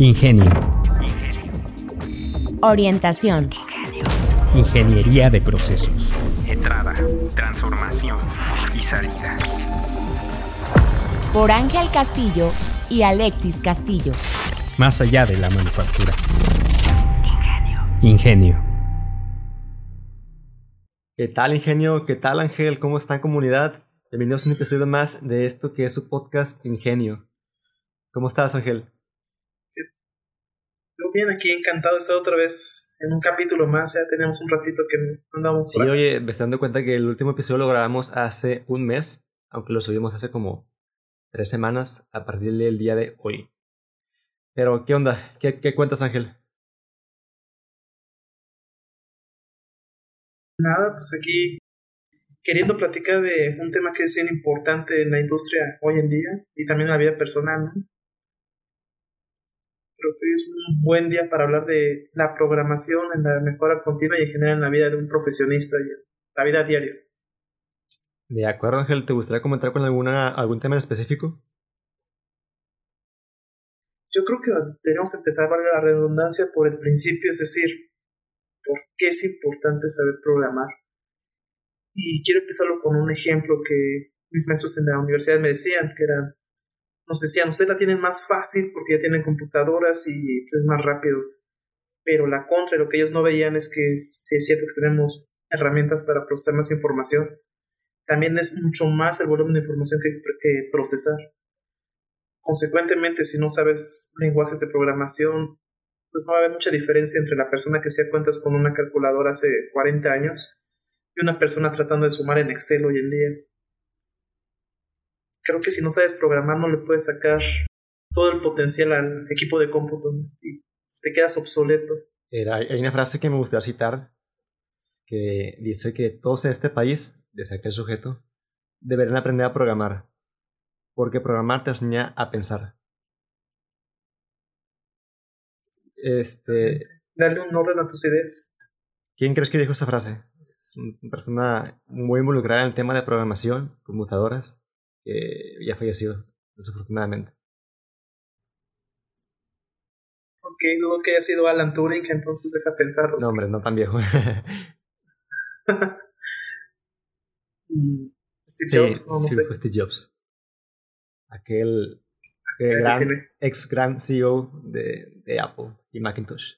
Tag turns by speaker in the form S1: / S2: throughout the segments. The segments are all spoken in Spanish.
S1: Ingenio.
S2: Orientación.
S1: Ingeniería de procesos.
S3: Entrada, transformación y salida.
S2: Por Ángel Castillo y Alexis Castillo.
S1: Más allá de la manufactura. Ingenio.
S4: ¿Qué tal, Ingenio? ¿Qué tal, Ángel? ¿Cómo están, comunidad? Bienvenidos a un episodio más de esto que es su podcast Ingenio. ¿Cómo estás, Ángel?
S5: Yo bien, aquí encantado de estar otra vez en un capítulo más. Ya tenemos un ratito que andamos.
S4: Sí, oye, me estoy dando cuenta que el último episodio lo grabamos hace un mes, aunque lo subimos hace como tres semanas a partir del día de hoy. Pero, ¿qué onda? ¿Qué, qué cuentas, Ángel?
S5: Nada, pues aquí queriendo platicar de un tema que es bien importante en la industria hoy en día y también en la vida personal, ¿no? Creo que es un buen día para hablar de la programación en la mejora continua y en general en la vida de un profesionista y en la vida diaria.
S4: De acuerdo, Ángel, ¿te gustaría comentar con alguna, algún tema en específico?
S5: Yo creo que tenemos que empezar, valga la redundancia, por el principio, es decir, por qué es importante saber programar. Y quiero empezarlo con un ejemplo que mis maestros en la universidad me decían, que era, nos decían, ustedes la tienen más fácil porque ya tienen computadoras y pues, es más rápido. Pero la contra, lo que ellos no veían es que si es cierto que tenemos herramientas para procesar más información, también es mucho más el volumen de información que, que procesar. Consecuentemente, si no sabes lenguajes de programación, pues no va a haber mucha diferencia entre la persona que hacía cuentas con una calculadora hace 40 años y una persona tratando de sumar en Excel hoy en día. Creo que si no sabes programar no le puedes sacar todo el potencial al equipo de cómputo y te quedas obsoleto.
S4: hay una frase que me gustaría citar que dice que todos en este país, desde aquel sujeto, deberían aprender a programar, porque programar te enseña a pensar. Este.
S5: Darle un orden a tus ideas.
S4: ¿Quién crees que dijo esa frase? Es una persona muy involucrada en el tema de programación, computadoras, que ya fallecido, desafortunadamente.
S5: Ok, dudo que haya sido Alan Turing, entonces deja pensar.
S4: No, hombre, no tan viejo.
S5: Mm, Steve Jobs, no,
S4: sí,
S5: sé.
S4: Fue Steve Jobs. Aquel gran, ex gran CEO de, de, Apple y Macintosh.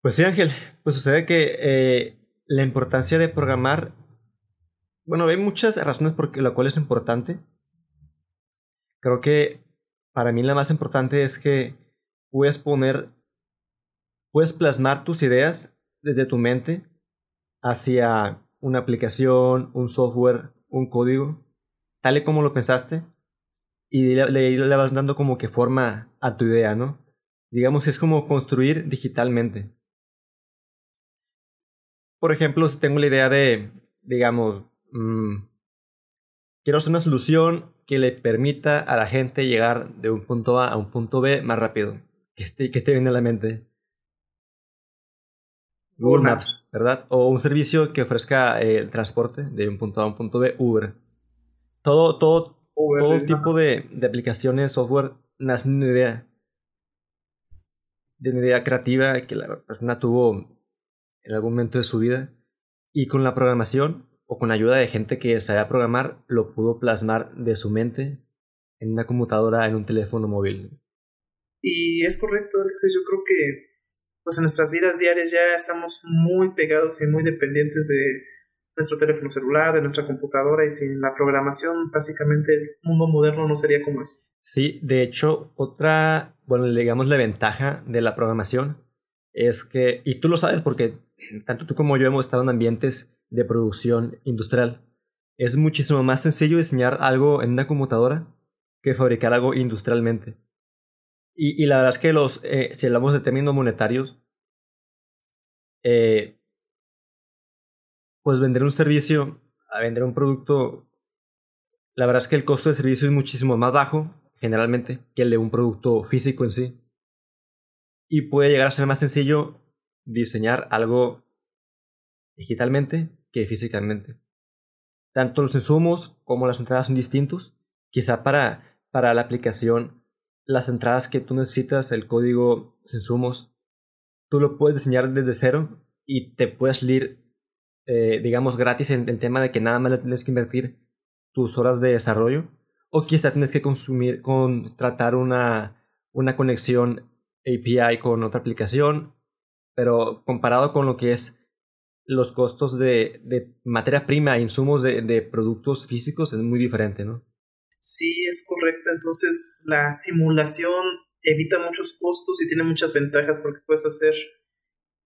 S4: Pues sí, Ángel, pues sucede que eh, la importancia de programar, bueno, hay muchas razones por la cual es importante. Creo que para mí la más importante es que puedes poner, puedes plasmar tus ideas desde tu mente hacia una aplicación, un software, un código, tal y como lo pensaste, y le, le, vas dando como que forma a tu idea, ¿no? Digamos que es como construir digitalmente. Por ejemplo, si tengo la idea de, digamos, mmm, quiero hacer una solución que le permita a la gente llegar de un punto A a un punto B más rápido. ¿Qué te, qué te viene a la mente? Google Maps, ¿verdad? O un servicio que ofrezca eh, el transporte de un punto A a un punto B, Uber. Todo, todo, Uber, todo tipo de, de, aplicaciones, software, nace una idea. De una idea creativa que la persona tuvo en algún momento de su vida. Y con la programación, o con la ayuda de gente que sabía programar, lo pudo plasmar de su mente en una computadora, en un teléfono móvil.
S5: Y es correcto, Alexis. Yo creo que pues en nuestras vidas diarias ya estamos muy pegados y muy dependientes de nuestro teléfono celular, de nuestra computadora y sin la programación básicamente el mundo moderno no sería como es.
S4: Sí, de hecho otra, bueno, digamos la ventaja de la programación es que, y tú lo sabes porque tanto tú como yo hemos estado en ambientes de producción industrial, es muchísimo más sencillo diseñar algo en una computadora que fabricar algo industrialmente. Y, y, la verdad es que los, eh, si hablamos de términos monetarios, eh, pues vender un servicio a vender un producto, la verdad es que el costo de servicio es muchísimo más bajo, generalmente, que el de un producto físico en sí. Y puede llegar a ser más sencillo diseñar algo digitalmente que físicamente. Tanto los insumos como las entradas son distintos. Quizá para, para la aplicación las entradas que tú necesitas, el código, los insumos, tú lo puedes diseñar desde cero y te puedes salir, eh, digamos, gratis en el tema de que nada más le tienes que invertir tus horas de desarrollo. O quizá tienes que consumir, contratar una, una conexión API con otra aplicación. Pero comparado con lo que es los costos de, de materia prima, insumos de, de productos físicos, es muy diferente, ¿no?
S5: Sí, es correcto. Entonces, la simulación evita muchos costos y tiene muchas ventajas porque puedes hacer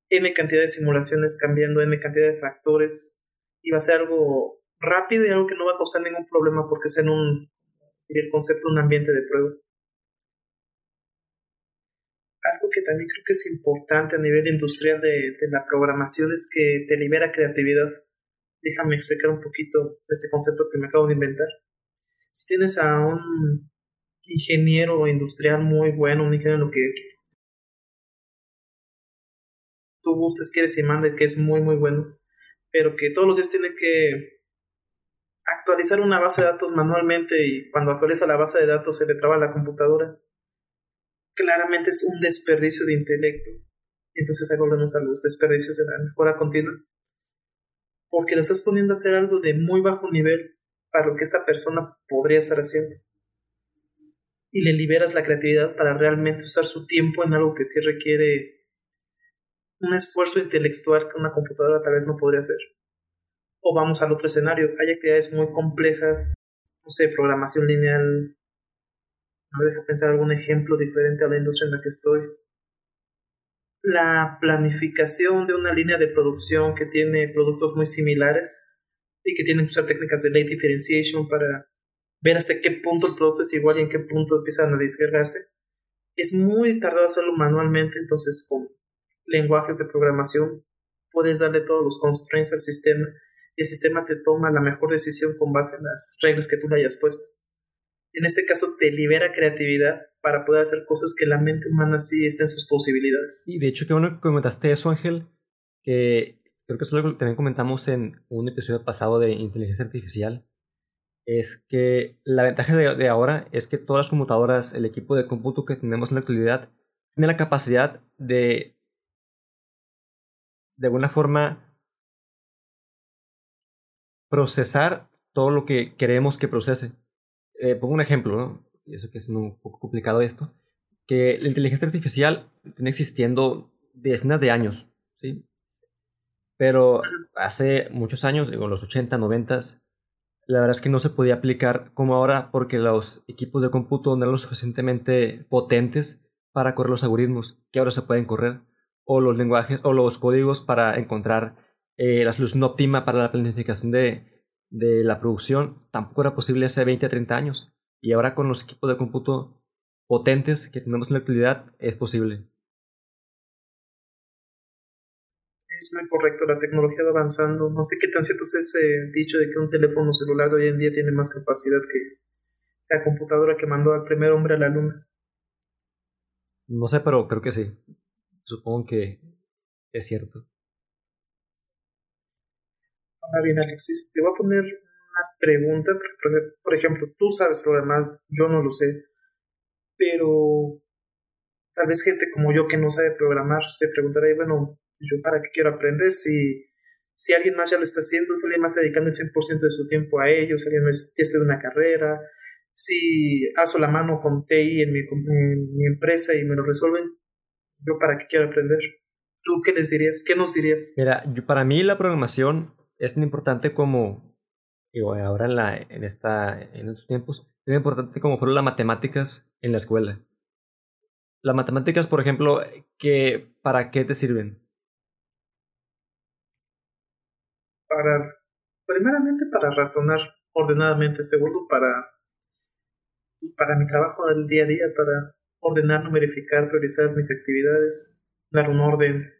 S5: n cantidad de simulaciones cambiando n cantidad de factores y va a ser algo rápido y algo que no va a causar ningún problema porque es en un el concepto un ambiente de prueba. También creo que es importante a nivel industrial de, de la programación es que te libera creatividad. Déjame explicar un poquito este concepto que me acabo de inventar. Si tienes a un ingeniero industrial muy bueno, un ingeniero que tú gustes, quieres y mande, que es muy, muy bueno, pero que todos los días tiene que actualizar una base de datos manualmente y cuando actualiza la base de datos se le traba la computadora. Claramente es un desperdicio de intelecto. Entonces ahí volvemos a los desperdicios de la mejora continua. Porque lo estás poniendo a hacer algo de muy bajo nivel para lo que esta persona podría estar haciendo. Y le liberas la creatividad para realmente usar su tiempo en algo que sí requiere un esfuerzo intelectual que una computadora tal vez no podría hacer. O vamos al otro escenario, hay actividades muy complejas, no sé, programación lineal. Me deja pensar algún ejemplo diferente a la industria en la que estoy. La planificación de una línea de producción que tiene productos muy similares y que tienen que usar técnicas de late differentiation para ver hasta qué punto el producto es igual y en qué punto empiezan a descargarse. Es muy tardado hacerlo manualmente, entonces con lenguajes de programación puedes darle todos los constraints al sistema y el sistema te toma la mejor decisión con base en las reglas que tú le hayas puesto. En este caso te libera creatividad para poder hacer cosas que la mente humana sí está en sus posibilidades.
S4: Y de hecho, que bueno que comentaste eso, Ángel, que creo que eso lo que también comentamos en un episodio pasado de inteligencia artificial, es que la ventaja de, de ahora es que todas las computadoras, el equipo de cómputo que tenemos en la actualidad, tiene la capacidad de, de alguna forma, procesar todo lo que queremos que procese. Eh, pongo un ejemplo, ¿no? Y eso que es un poco complicado esto, que la inteligencia artificial viene existiendo decenas de años, ¿sí? Pero hace muchos años, digo, los 80, 90, la verdad es que no se podía aplicar como ahora porque los equipos de cómputo no eran lo suficientemente potentes para correr los algoritmos que ahora se pueden correr, o los lenguajes, o los códigos para encontrar eh, la solución óptima para la planificación de, de la producción tampoco era posible hace 20 a 30 años. Y ahora con los equipos de cómputo potentes que tenemos en la actualidad es posible.
S5: Es muy correcto, la tecnología va avanzando. No sé qué tan cierto es ese dicho de que un teléfono celular de hoy en día tiene más capacidad que la computadora que mandó al primer hombre a la luna.
S4: No sé, pero creo que sí. Supongo que es cierto.
S5: Ahora bien, Alexis, te voy a poner una pregunta. Por ejemplo, tú sabes programar, yo no lo sé. Pero tal vez gente como yo que no sabe programar se preguntará, bueno, ¿yo para qué quiero aprender? Si, si alguien más ya lo está haciendo, si alguien más está dedicando el 100% de su tiempo a ello, si alguien más ya estudia una carrera, si hago la mano con TI en mi, en mi empresa y me lo resuelven, ¿yo para qué quiero aprender? ¿Tú qué les dirías? ¿Qué nos dirías?
S4: Mira, yo, para mí la programación es tan importante como, digo, ahora en, la, en, esta, en estos tiempos, es tan importante como fueron las matemáticas en la escuela. Las matemáticas, por ejemplo, que, ¿para qué te sirven?
S5: Para, primeramente para razonar ordenadamente, segundo para, para mi trabajo del día a día, para ordenar, verificar, priorizar mis actividades, dar un orden,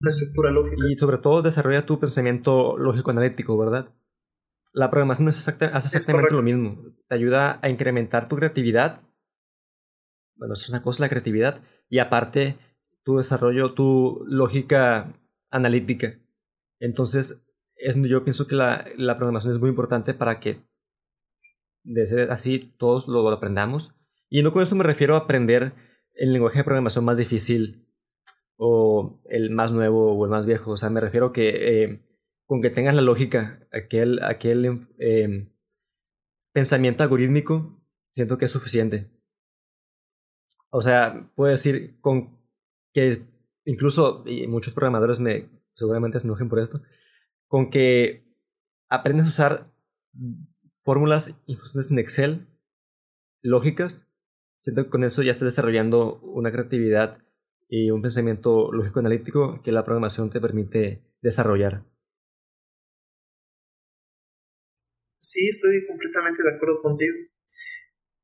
S5: una estructura lógica.
S4: Y sobre todo desarrolla tu pensamiento lógico-analítico, ¿verdad? La programación es exacta, hace exactamente lo mismo. Te ayuda a incrementar tu creatividad. Bueno, es una cosa la creatividad. Y aparte, tu desarrollo, tu lógica analítica. Entonces, es, yo pienso que la, la programación es muy importante para que, de ser así, todos lo aprendamos Y no con eso me refiero a aprender el lenguaje de programación más difícil o el más nuevo o el más viejo. O sea, me refiero que eh, con que tengas la lógica, aquel, aquel eh, pensamiento algorítmico, siento que es suficiente. O sea, puedo decir con que incluso, y muchos programadores me seguramente se enojen por esto, con que aprendes a usar fórmulas y funciones en Excel lógicas, siento que con eso ya estás desarrollando una creatividad y un pensamiento lógico analítico que la programación te permite desarrollar.
S5: Sí, estoy completamente de acuerdo contigo.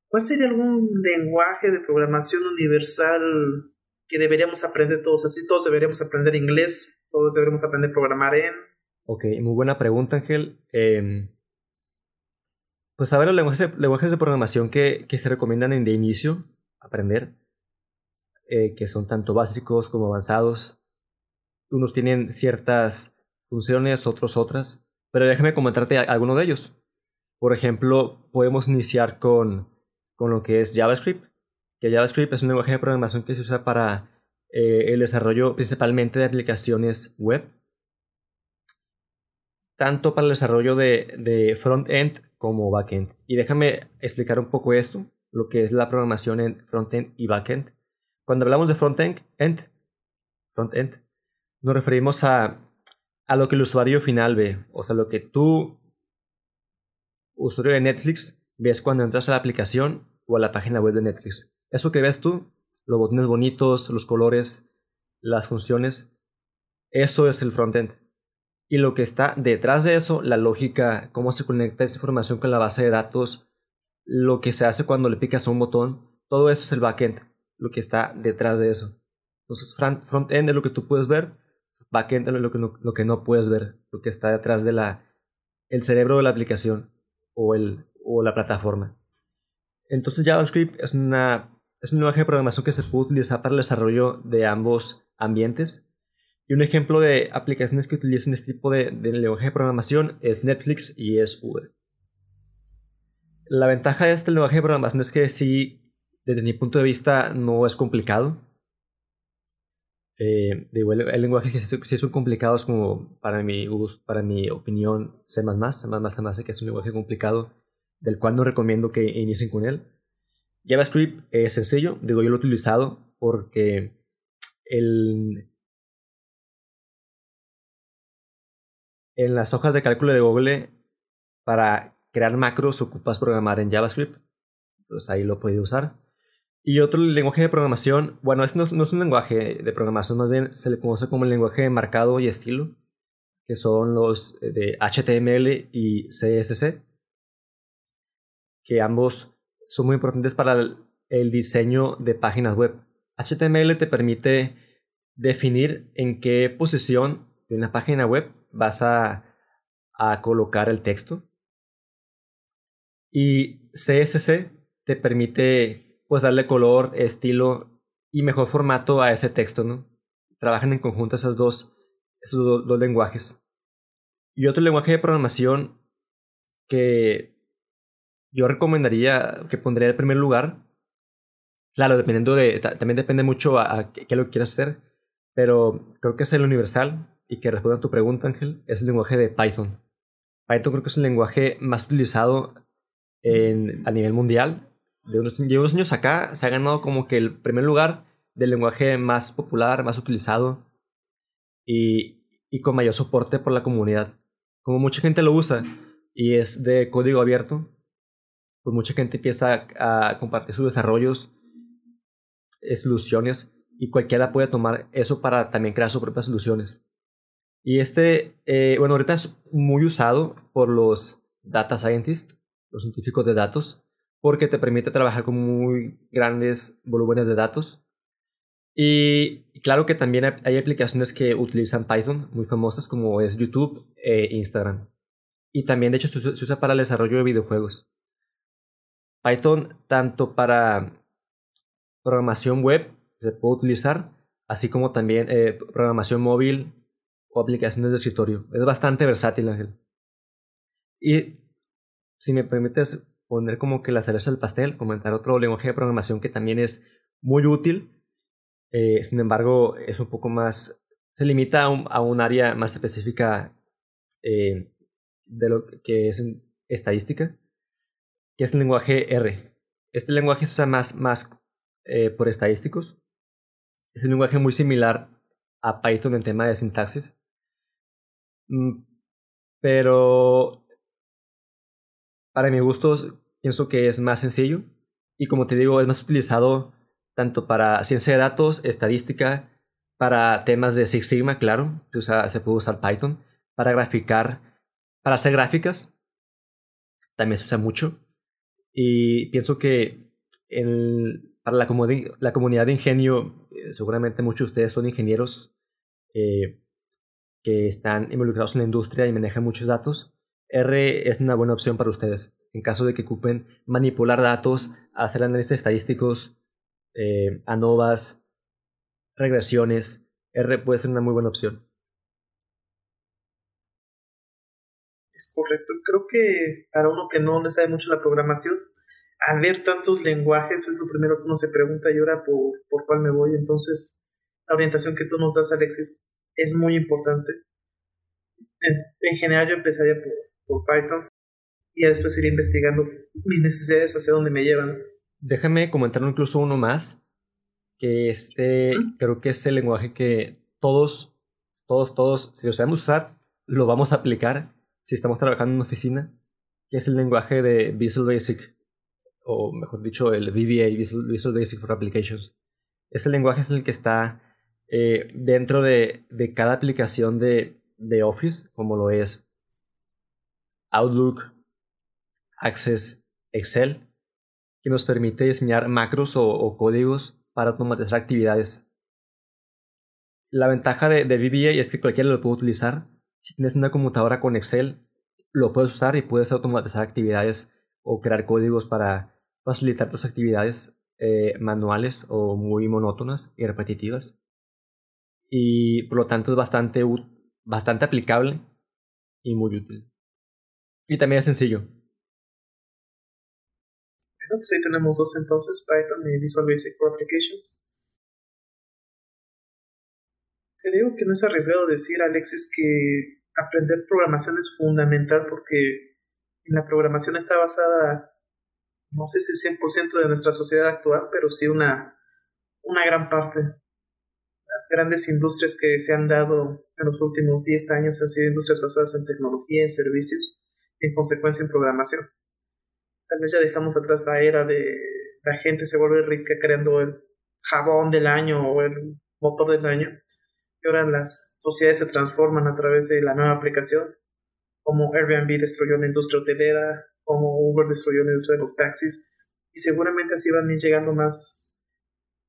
S5: ¿Cuál sería algún lenguaje de programación universal que deberíamos aprender todos así? Todos deberíamos aprender inglés, todos deberíamos aprender a programar en.
S4: Ok, muy buena pregunta, Ángel. Em, pues a ver, los lenguajes, de programación que, se recomiendan de inicio aprender, eh, que son tanto básicos como avanzados. Unos tienen ciertas funciones, otros otras, pero déjame comentarte alguno de ellos. Por ejemplo, podemos iniciar con con lo que es JavaScript, que JavaScript es un lenguaje de programación que se usa para eh, el desarrollo principalmente de aplicaciones web, tanto para el desarrollo de, de front-end como back-end. Y déjame explicar un poco esto, lo que es la programación en front-end y back-end. Cuando hablamos de front-end, front-end, nos referimos a, a lo que el usuario final ve, o sea, lo que tú, usuario de Netflix, ves cuando entras a la aplicación o a la página web de Netflix. Eso que ves tú, los botones bonitos, los colores, las funciones, eso es el frontend. Y lo que está detrás de eso, la lógica, cómo se conecta esa información con la base de datos, lo que se hace cuando le picas a un botón, todo eso es el backend, lo que está detrás de eso. Entonces, frontend es lo que tú puedes ver, backend es lo que no, lo que no puedes ver, lo que está detrás de la cerebro de la aplicación o el, o la plataforma. Entonces JavaScript es, una, es un lenguaje de programación que se puede utilizar para el desarrollo de ambos ambientes. Y un ejemplo de aplicaciones que utilizan este tipo de, lenguaje de programación es Netflix y es Uber. La ventaja de este lenguaje de programación es que sí, desde mi punto de vista, no es complicado. Eh, el, lenguaje que sí son complicados como para mi, para mi opinión C++, C++, C++, que es un lenguaje complicado del cual no recomiendo que inicien con él. JavaScript es sencillo, digo yo lo he utilizado porque el, en las hojas de cálculo de Google para crear macros ocupas programar en JavaScript, entonces ahí lo puedes usar. Y otro lenguaje de programación, bueno, este no, no, es un lenguaje de programación, más bien se le conoce como el lenguaje de marcado y estilo, que son los de HTML y CSS que ambos son muy importantes para el, diseño de páginas web. HTML te permite definir en qué posición de una página web vas a, colocar el texto. Y CSS te permite pues darle color, estilo y mejor formato a ese texto, ¿no? Trabajan en conjunto esos dos, esos dos lenguajes. Y otro lenguaje de programación que yo recomendaría que pondría el primer lugar. Claro, dependiendo de. También depende mucho a, qué, lo quieras hacer. Pero creo que es el universal. Y que responda a tu pregunta, Ángel, es el lenguaje de Python. Python creo que es el lenguaje más utilizado a nivel mundial. De unos, de unos años acá se ha ganado como que el primer lugar del lenguaje más popular, más utilizado y, y con mayor soporte por la comunidad. Como mucha gente lo usa y es de código abierto, pues mucha gente empieza a, compartir sus desarrollos, soluciones, y cualquiera puede tomar eso para también crear sus propias soluciones. Y este, eh, bueno, ahorita es muy usado por los data scientists, los científicos de datos, porque te permite trabajar con muy grandes volúmenes de datos. Y claro que también hay aplicaciones que utilizan Python, muy famosas como es YouTube e Instagram. Y también de hecho se usa para el desarrollo de videojuegos. Python tanto para programación web se puede utilizar, así como también eh, programación móvil o aplicaciones de escritorio. Es bastante versátil, Ángel. Y si me permites poner como que la cereza del pastel, comentar otro lenguaje de programación que también es muy útil, eh, sin embargo es un poco más, se limita a un, a un área más específica eh, de lo que es estadística, que es el lenguaje R. Este lenguaje se usa más, más eh, por estadísticos. Es un lenguaje muy similar a Python en tema de sintaxis. Mm, pero para mi gusto pienso que es más sencillo y como te digo es más utilizado tanto para ciencia de datos, estadística, para temas de Six Sigma, claro, se, puede usar Python, para graficar, para hacer gráficas, también se usa mucho. Y pienso que para la, la, comunidad de ingenio, eh, seguramente muchos de ustedes son ingenieros eh, que están involucrados en la industria y manejan muchos datos. R es una buena opción para ustedes en caso de que ocupen manipular datos, hacer análisis estadísticos, eh, ANOVAs, regresiones. R puede ser una muy buena opción.
S5: Es correcto. Creo que para uno que no le sabe mucho la programación, al ver tantos lenguajes es lo primero que uno se pregunta y ahora por, por cuál me voy. Entonces, la orientación que tú nos das, Alexis, es muy importante. En, general yo empezaría por, por, Python y después ir investigando mis necesidades hacia dónde me llevan.
S4: Déjame comentar incluso uno más, que este creo que es el lenguaje que todos, todos, todos, si lo sabemos usar, lo vamos a aplicar si estamos trabajando en una oficina, que es el lenguaje de Visual Basic, o mejor dicho, el VBA, Visual, Basic for Applications. Ese lenguaje es el que está eh, dentro de, de, cada aplicación de, de Office, como lo es Outlook, Access, Excel, que nos permite diseñar macros o, códigos para automatizar actividades. La ventaja de, VBA es que cualquiera lo puede utilizar. Si tienes una computadora con Excel, lo puedes usar y puedes automatizar actividades o crear códigos para facilitar tus actividades eh, manuales o muy monótonas y repetitivas. Y por lo tanto es bastante, bastante aplicable y muy útil. Y también es sencillo.
S5: Bueno, pues ahí tenemos dos entonces, Python y Visual Basic for Applications. Creo que no es arriesgado decir, Alexis, que aprender programación es fundamental porque la programación está basada, no sé si el 100% de nuestra sociedad actual, pero sí una, una gran parte. Las grandes industrias que se han dado en los últimos 10 años han sido industrias basadas en tecnología, en servicios en consecuencia en programación. Tal vez ya dejamos atrás la era de la gente se vuelve rica creando el jabón del año o el motor del año. Y ahora las sociedades se transforman a través de la nueva aplicación, como Airbnb destruyó la industria hotelera, como Uber destruyó la industria de los taxis, y seguramente así van a ir llegando más,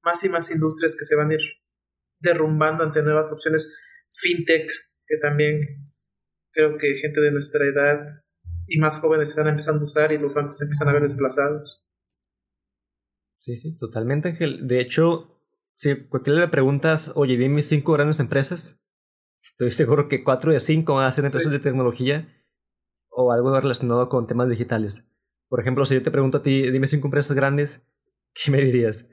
S5: más y más industrias que se van a ir derrumbando ante nuevas opciones. FinTech, que también creo que gente de nuestra edad y más jóvenes están empezando a usar y los bancos se empiezan a ver desplazados.
S4: Sí, sí, totalmente, Ángel. De hecho, si cualquiera le preguntas, oye, dime cinco grandes empresas, estoy seguro que cuatro de cinco van a ser empresas de tecnología o algo relacionado con temas digitales. Por ejemplo, si yo te pregunto a ti, dime cinco empresas grandes, ¿qué me dirías?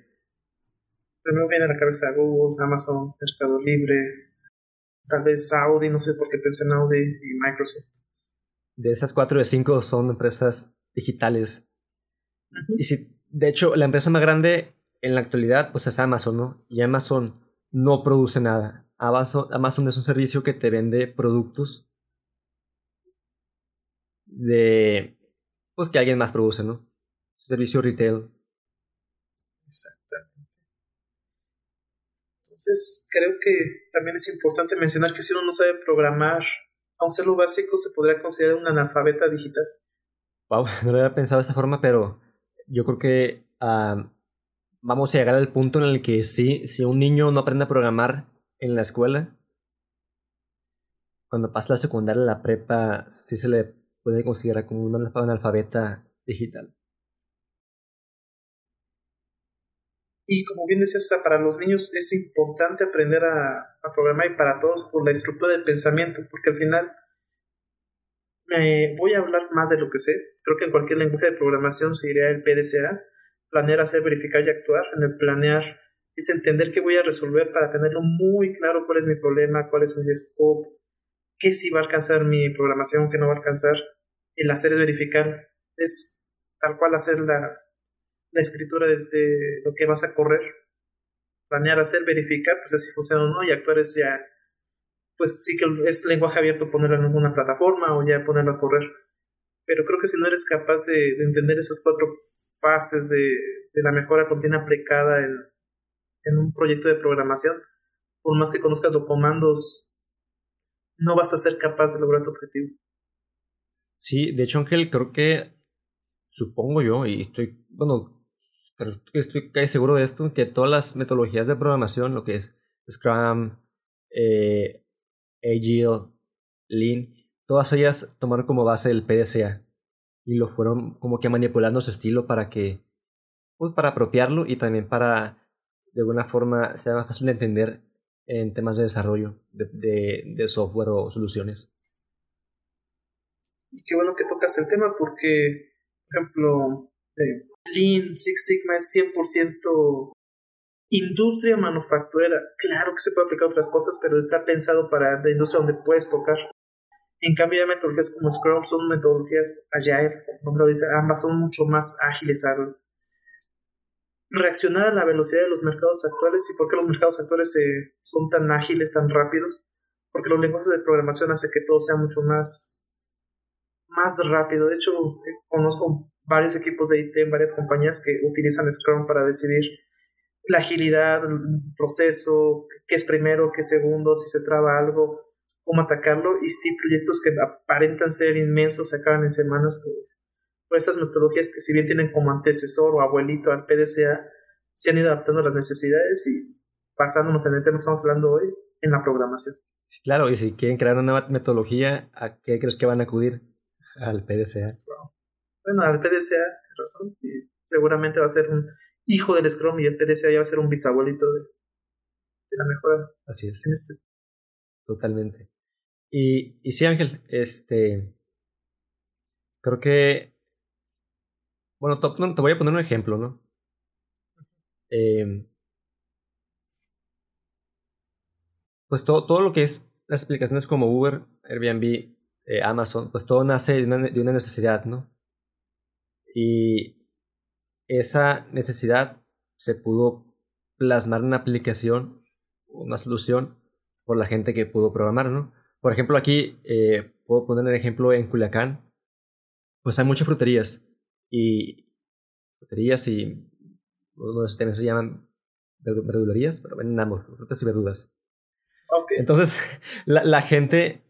S5: Primero viene a la cabeza Google, Amazon, Mercado Libre, tal vez Audi, no sé por qué pensé en Audi y Microsoft.
S4: De esas cuatro de cinco son empresas digitales. Y si, de hecho, la empresa más grande en la actualidad pues es Amazon, ¿no? Y Amazon no produce nada. Amazon, es un servicio que te vende productos de pues que alguien más produce, ¿no? Servicio retail.
S5: Exactamente. Entonces, creo que también es importante mencionar que si uno no sabe programar, aun ser lo básico, se podría considerar un analfabeta digital.
S4: Wow, no lo había pensado de esta forma, pero yo creo que vamos a llegar al punto en el que sí, si un niño no aprende a programar en la escuela, cuando pasa la secundaria, la prepa, sí se le puede considerar como un analfabeta digital.
S5: Y como bien decías, para los niños es importante aprender a, programar y para todos por la estructura de pensamiento, porque al final me voy a hablar más de lo que sé. Creo que en cualquier lenguaje de programación se iría el PDCA, planear, hacer, verificar y actuar. En el planear es entender qué voy a resolver para tenerlo muy claro cuál es mi problema, cuál es mi scope, qué sí va a alcanzar mi programación, qué no va a alcanzar. El hacer es verificar, es tal cual hacer la, la escritura de, lo que vas a correr. Planear, hacer, verificar, pues así funciona o no, y actuar es ya, pues sí que es lenguaje abierto ponerlo en alguna plataforma o ya ponerlo a correr. Pero creo que si no eres capaz de, de entender esas cuatro fases de, de la mejora continua aplicada en, en un proyecto de programación, por más que conozcas los comandos, no vas a ser capaz de lograr tu objetivo.
S4: Sí, de hecho, Ángel, creo que supongo yo, y estoy, bueno, estoy casi seguro de esto, que todas las metodologías de programación, lo que es Scrum, eh, Agile, Lean, todas ellas tomaron como base el PDCA y lo fueron como que manipulando su estilo para que, pues para apropiarlo y también para de alguna forma sea más fácil de entender en temas de desarrollo de, de, software o soluciones.
S5: Y qué bueno que tocas el tema porque, por ejemplo, eh, Lean Six Sigma es 100% industria manufacturera. Claro que se puede aplicar otras cosas, pero está pensado para la industria donde puedes tocar. En cambio, hay metodologías como Scrum son metodologías Agile, como lo dice, ambas son mucho más ágiles al, reaccionar a la velocidad de los mercados actuales y por qué los mercados actuales eh, son tan ágiles, tan rápidos, porque los lenguajes de programación hacen que todo sea mucho más, más rápido. De hecho, eh, conozco varios equipos de IT en varias compañías que utilizan Scrum para decidir la agilidad, el proceso, qué es primero, qué es segundo, si se traba algo, cómo atacarlo, y sí proyectos que aparentan ser inmensos se acaban en semanas por, estas metodologías que si bien tienen como antecesor o abuelito al PDCA, se han ido adaptando a las necesidades y basándonos en el tema que estamos hablando hoy, en la programación.
S4: Claro, y si quieren crear una nueva metodología, ¿a qué crees que van a acudir? Al PDCA.
S5: Bueno, al PDCA, tienes razón, y seguramente va a ser un hijo del Scrum y el PDCA ya va a ser un bisabuelito de, de la mejora.
S4: Así es.
S5: En este.
S4: Totalmente. Y, y sí, Ángel, este. Creo que bueno, te, voy a poner un ejemplo, ¿no? Em, pues todo, todo lo que es las aplicaciones como Uber, Airbnb, eh, Amazon, pues todo nace de una, de una necesidad, ¿no? Y esa necesidad se pudo plasmar en una aplicación, una solución, por la gente que pudo programar, ¿no? Por ejemplo, aquí eh, puedo poner el ejemplo en Culiacán, pues hay muchas fruterías y fruterías y unos también se llaman verdulerías, pero venden ambos, frutas y verduras. Entonces, la, la gente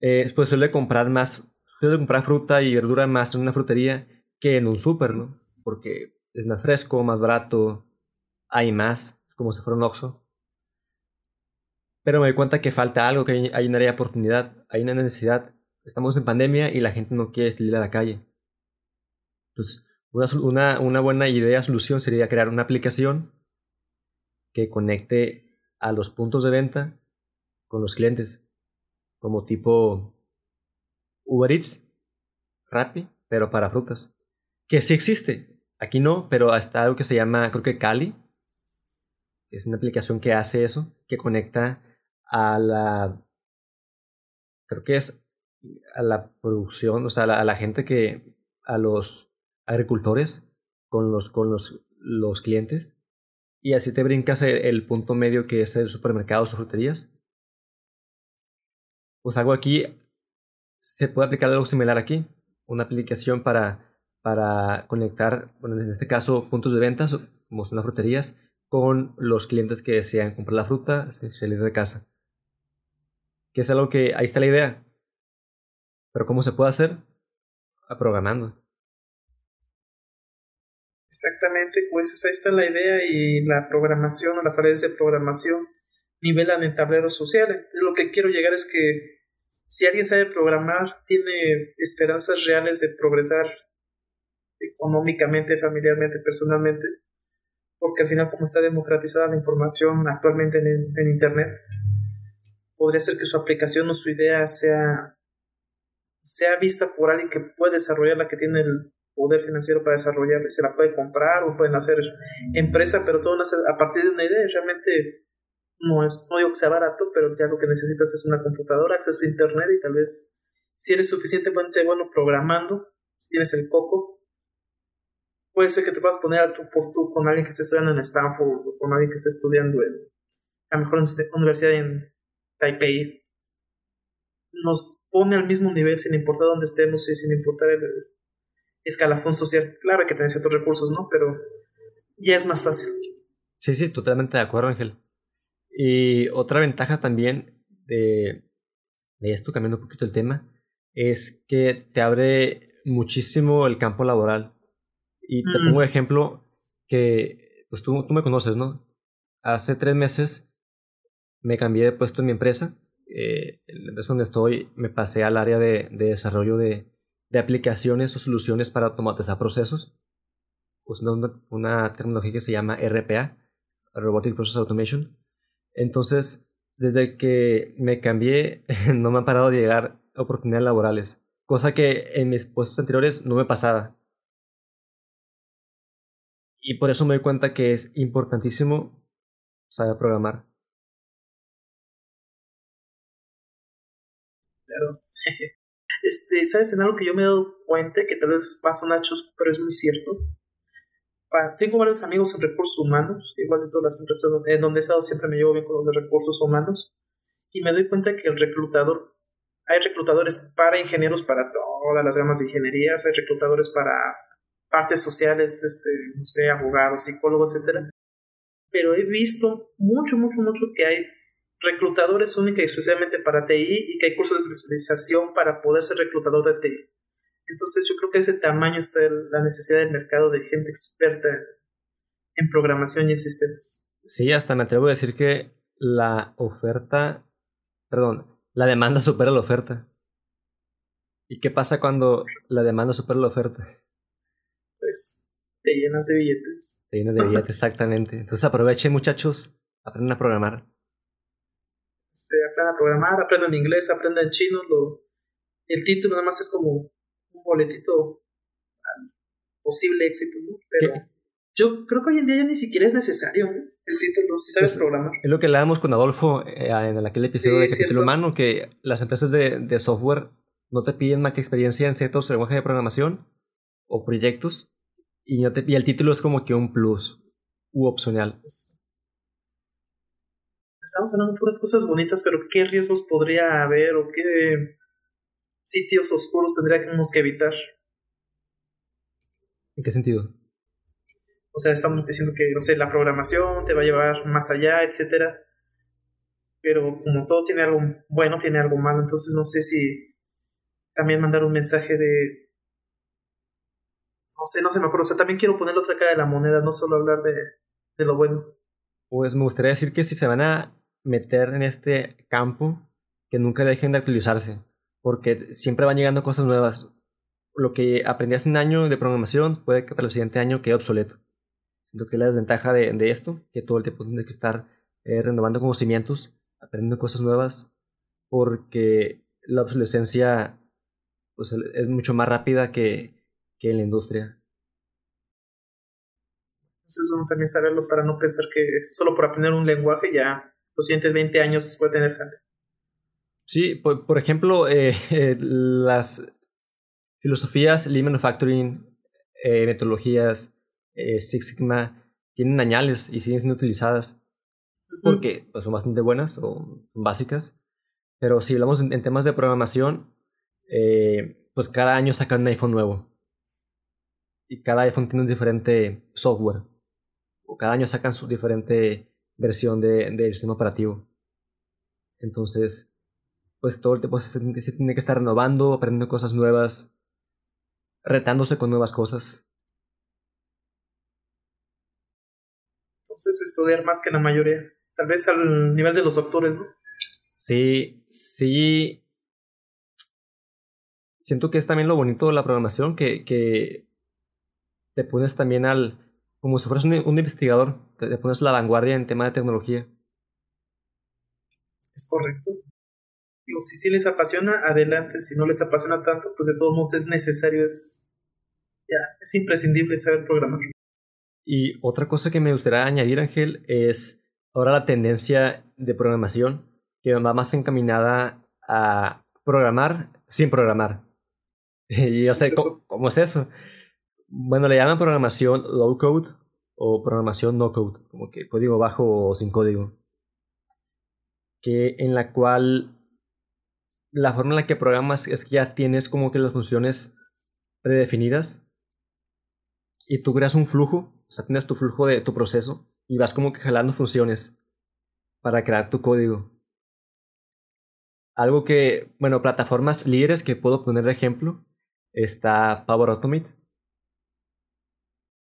S4: eh, pues suele comprar más, suele comprar fruta y verdura más en una frutería que en un súper, ¿no? Porque es más fresco, más barato, hay más, es como si fuera un Oxxo. Pero me doy cuenta que falta algo, que hay, una oportunidad, hay una necesidad. Estamos en pandemia y la gente no quiere salir a la calle. Entonces, una, una, buena idea, solución sería crear una aplicación que conecte a los puntos de venta con los clientes, como tipo Uber Eats, Rappi, pero para frutas. Que sí existe. Aquí no, pero hasta algo que se llama, creo que Cali. Es una aplicación que hace eso, que conecta a la. Creo que es a la producción, o sea, a la gente que. a los agricultores con los, con los, los clientes y así te brincas el, punto medio que es el supermercado o fruterías. Pues algo aquí, se puede aplicar algo similar aquí, una aplicación para, para conectar, bueno, en este caso, puntos de ventas, como son las fruterías, con los clientes que desean comprar la fruta sin salir de casa. Que es algo que, ahí está la idea. Pero ¿cómo se puede hacer? Programando.
S5: Exactamente, pues ahí está la idea y la programación o las áreas de programación nivelan en tableros sociales. Lo que quiero llegar es que si alguien sabe programar, tiene esperanzas reales de progresar económicamente, familiarmente, personalmente, porque al final como está democratizada la información actualmente en, en Internet, podría ser que su aplicación o su idea sea sea vista por alguien que puede desarrollarla, que tiene el poder financiero para desarrollarla, se la puede comprar o pueden hacer empresa, pero todo nace a partir de una idea. Realmente no es, no digo que sea barato, pero ya lo que necesitas es una computadora, acceso a internet y tal vez si eres suficientemente bueno programando, si tienes el coco, puede ser que te puedas poner a tu por tú con alguien que esté estudiando en Stanford o con alguien que esté estudiando en la mejor universidad en Taipei. Nos pone al mismo nivel sin importar dónde estemos y sin importar el escalafón social. Claro, que tener ciertos recursos, ¿no? Pero ya es más fácil.
S4: Sí, sí, totalmente de acuerdo, Ángel. Y otra ventaja también de esto, cambiando un poquito el tema, es que te abre muchísimo el campo laboral. Y te pongo ejemplo que, pues tú, tú me conoces, ¿no? Hace tres meses me cambié de puesto en mi empresa. Eh, la empresa donde estoy me pasé al área de, de desarrollo de, de, aplicaciones o soluciones para automatizar procesos, usando una, una tecnología que se llama RPA, Robotic Process Automation. Entonces, desde que me cambié, no me han parado de llegar oportunidades laborales, cosa que en mis puestos anteriores no me pasaba. Y por eso me doy cuenta que es importantísimo saber programar.
S5: Claro. Este, ¿sabes? En algo que yo me he dado cuenta, que tal vez va a sonar chusco, pero es muy cierto. tengo varios amigos en recursos humanos, igual de todas las empresas en donde he estado siempre me llevo bien con los de recursos humanos, y me doy cuenta que el reclutador, hay reclutadores para ingenieros para todas las gamas de ingenierías, hay reclutadores para partes sociales, este, no sé, abogados, psicólogos, etcétera. Pero he visto mucho, mucho, mucho que hay reclutadores única y exclusivamente para TI y que hay cursos de especialización para poder ser reclutador de TI. Entonces yo creo que ese tamaño está la necesidad del mercado de gente experta en programación y en sistemas.
S4: Sí, hasta me atrevo a decir que la oferta, perdón, la demanda supera la oferta. ¿Y qué pasa cuando la demanda supera la oferta?
S5: Pues te llenas de billetes.
S4: Te llenas de billetes, exactamente. Entonces aprovechen muchachos, aprendan a programar.
S5: Sí, aprendan a programar, aprendan inglés, aprendan chino. Lo, el título nada más es como un boletito al posible éxito, ¿no? Pero yo creo que hoy en día ya ni siquiera es necesario el título, si sabes pues, programar.
S4: Es lo que hablábamos con Adolfo eh, en aquel episodio de Capítulo Humano, que las empresas de, de software no te piden más que experiencia en ciertos lenguajes de programación o proyectos y, el título es como que un plus u opcional.
S5: Estamos hablando de puras cosas bonitas, pero ¿qué riesgos podría haber o qué sitios oscuros tendríamos que evitar?
S4: ¿En qué sentido?
S5: O sea, estamos diciendo que, no sé, la programación te va a llevar más allá, etcétera. Pero como todo tiene algo bueno, tiene algo malo, entonces no sé si también mandar un mensaje de no sé, no se me acuerdo. O sea, también quiero poner la otra cara de la moneda, no solo hablar de, de lo bueno.
S4: Pues me gustaría decir que si se van a meter en este campo, que nunca dejen de actualizarse, porque siempre van llegando cosas nuevas. Lo que aprendías en un año de programación puede que para el siguiente año quede obsoleto. Siento que la desventaja de, de esto, que todo el tiempo tienes que estar eh, renovando conocimientos, aprendiendo cosas nuevas, porque la obsolescencia pues, es mucho más rápida que, que en la industria.
S5: Eso es bueno también saberlo para no pensar que solo por aprender un lenguaje ya los siguientes 20 años se puede tener jale.
S4: Sí, por, ejemplo, eh, eh, las filosofías Lean Manufacturing, eh, metodologías Six Sigma tienen añales y siguen siendo utilizadas porque pues, son bastante buenas o básicas. Pero si hablamos en, en temas de programación, pues cada año sacan un iPhone nuevo y cada iPhone tiene un diferente software. O cada año sacan su diferente versión del de, sistema operativo. Entonces, pues todo el tiempo se, tiene que estar renovando, aprendiendo cosas nuevas, retándose con nuevas cosas.
S5: Entonces, estudiar más que la mayoría. Tal vez al nivel de los doctores, ¿no?
S4: Sí, sí. Siento que es también lo bonito de la programación, que, que te pones también al, como si fueras un, investigador, te, pones la vanguardia en tema de tecnología.
S5: Es correcto. Digo, si sí les apasiona, adelante. Si no les apasiona tanto, pues de todos modos es necesario, es, ya, es imprescindible saber programar.
S4: Y otra cosa que me gustaría añadir, Ángel, es ahora la tendencia de programación que va más encaminada a programar sin programar. Y yo sé ¿cómo, es eso. Bueno, le llaman programación low code o programación no code, como que código bajo o sin código. Que en la cual la forma en la que programas es que ya tienes como que las funciones predefinidas y tú creas un flujo, o sea, tienes tu flujo de tu proceso y vas como que jalando funciones para crear tu código. Algo que, bueno, plataformas líderes que puedo poner de ejemplo está Power Automate,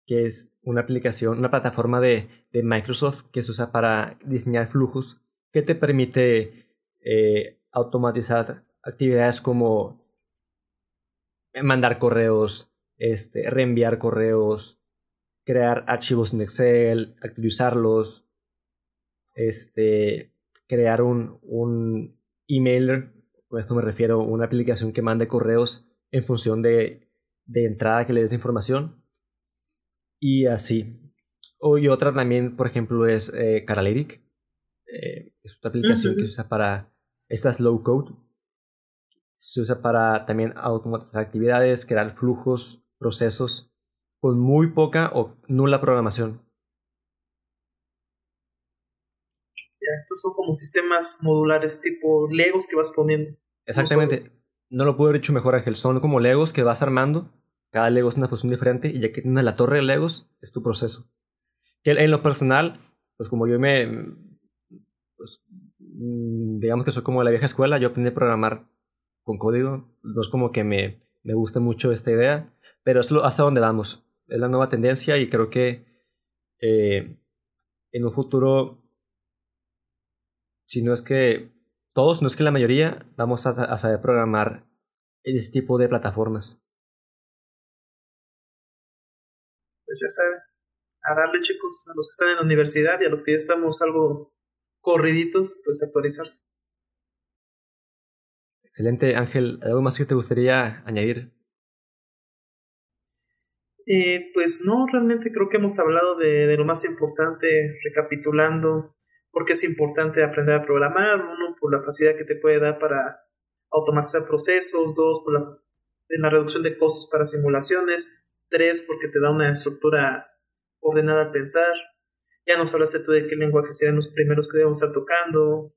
S4: que es una aplicación, una plataforma de, de Microsoft que se usa para diseñar flujos que te permite eh, automatizar actividades como mandar correos, este, reenviar correos, crear archivos en Excel, actualizarlos, este, crear un, un emailer, con esto me refiero a una aplicación que mande correos en función de, de entrada que le des información. Y así. O, y otra también, por ejemplo, es eh, Catalytic. Eh, es otra aplicación que se usa para esta es low code. Se usa para también automatizar actividades, crear flujos, procesos con muy poca o nula programación.
S5: Ya, son como sistemas modulares tipo Legos que vas poniendo.
S4: Exactamente. No lo puedo haber dicho mejor, Ángel. Son como Legos que vas armando. Cada Lego es una función diferente y ya que tienes la torre de Legos, es tu proceso. Que en lo personal, pues como yo me, pues, mm, digamos que soy como de la vieja escuela, yo aprendí a programar con código, no es como que me, me guste mucho esta idea, pero es lo, hasta donde vamos, es la nueva tendencia y creo que eh, en un futuro, si no es que todos, no es que la mayoría, vamos a, a saber programar este tipo de plataformas.
S5: Pues ya saben, a darle chicos, a los que están en la universidad y a los que ya estamos algo corriditos, pues actualizarse.
S4: Excelente, Ángel. ¿Algo más que te gustaría añadir?
S5: Eh, pues no, realmente creo que hemos hablado de, de, lo más importante, recapitulando, porque es importante aprender a programar, uno, por la facilidad que te puede dar para automatizar procesos, dos, por la, la reducción de costos para simulaciones, tres, porque te da una estructura ordenada al pensar, ya nos hablaste tú de qué lenguajes serían los primeros que debemos estar tocando,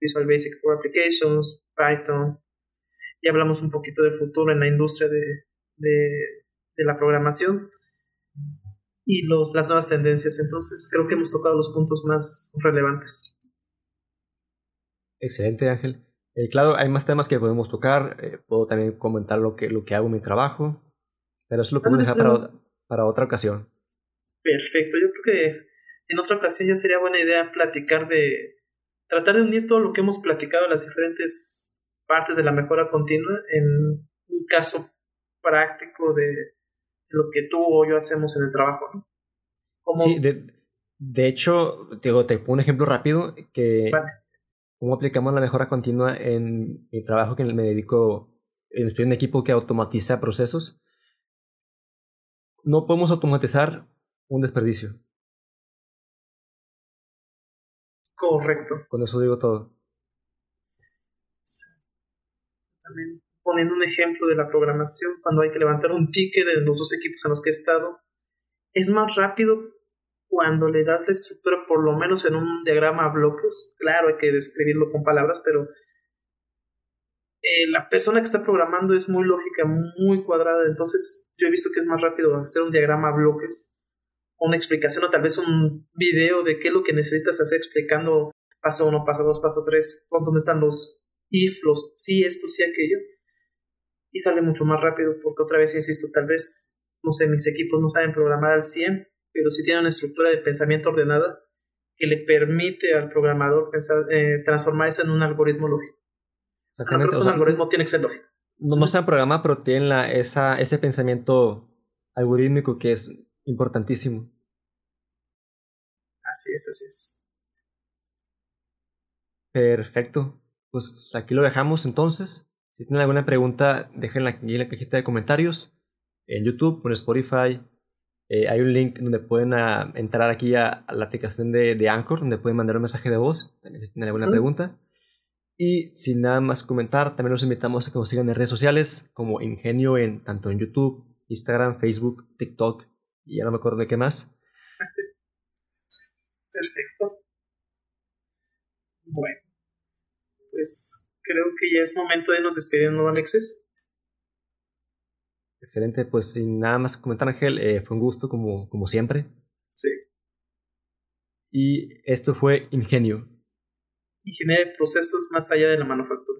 S5: Visual Basic for Applications, Python. Y hablamos un poquito del futuro en la industria de, de, la programación y los, las nuevas tendencias. Entonces, creo que hemos tocado los puntos más relevantes.
S4: Excelente, Ángel. Eh, claro, hay más temas que podemos tocar. Eh, puedo también comentar lo que, lo que hago en mi trabajo. Pero eso lo podemos dejar para, para otra ocasión.
S5: Perfecto. Yo creo que en otra ocasión ya sería buena idea platicar de, tratar de unir todo lo que hemos platicado, las diferentes partes de la mejora continua, en un caso práctico de lo que tú o yo hacemos en el trabajo.
S4: Sí, de, hecho, te, te pongo un ejemplo rápido que cómo aplicamos la mejora continua en mi trabajo que me dedico, estoy en un equipo que automatiza procesos. No podemos automatizar un desperdicio.
S5: Correcto.
S4: Con eso digo todo.
S5: También poniendo un ejemplo de la programación, cuando hay que levantar un ticket de los dos equipos en los que he estado, es más rápido cuando le das la estructura por lo menos en un diagrama a bloques. Claro, hay que describirlo con palabras, pero eh, la persona que está programando es muy lógica, muy cuadrada, entonces yo he visto que es más rápido hacer un diagrama a bloques una explicación o tal vez un video de qué es lo que necesitas hacer explicando paso uno, paso dos, paso tres, dónde están los if, los sí, esto, sí, aquello. Y sale mucho más rápido porque otra vez, insisto, tal vez, no sé, mis equipos no saben programar al 100, pero sí tienen una estructura de pensamiento ordenada que le permite al programador pensar, eh, transformar eso en un algoritmo lógico. Exactamente. un algoritmo tiene que ser lógico.
S4: No, no saben programar, pero tienen la, esa, ese pensamiento algorítmico que es importantísimo.
S5: Así es, así es.
S4: Perfecto. pues aquí lo dejamos entonces. Si tienen alguna pregunta, déjenla aquí en la cajita de comentarios, en YouTube, en Spotify. Eh, hay un link donde pueden ah, entrar aquí a, la aplicación de, de, Anchor, donde pueden mandar un mensaje de voz, también si tienen alguna pregunta. Y sin nada más comentar, también los invitamos a que nos sigan en redes sociales, como Ingenio, en, tanto en YouTube, Instagram, Facebook, TikTok, y ya no me acuerdo de qué más.
S5: Perfecto. Bueno, pues creo que ya es momento de nos despedir, ¿no, Alexis?
S4: Excelente, pues sin nada más que comentar, Ángel, eh, fue un gusto como, como siempre.
S5: Sí.
S4: Y esto fue Ingenio.
S5: Ingeniería de procesos más allá de la manufactura.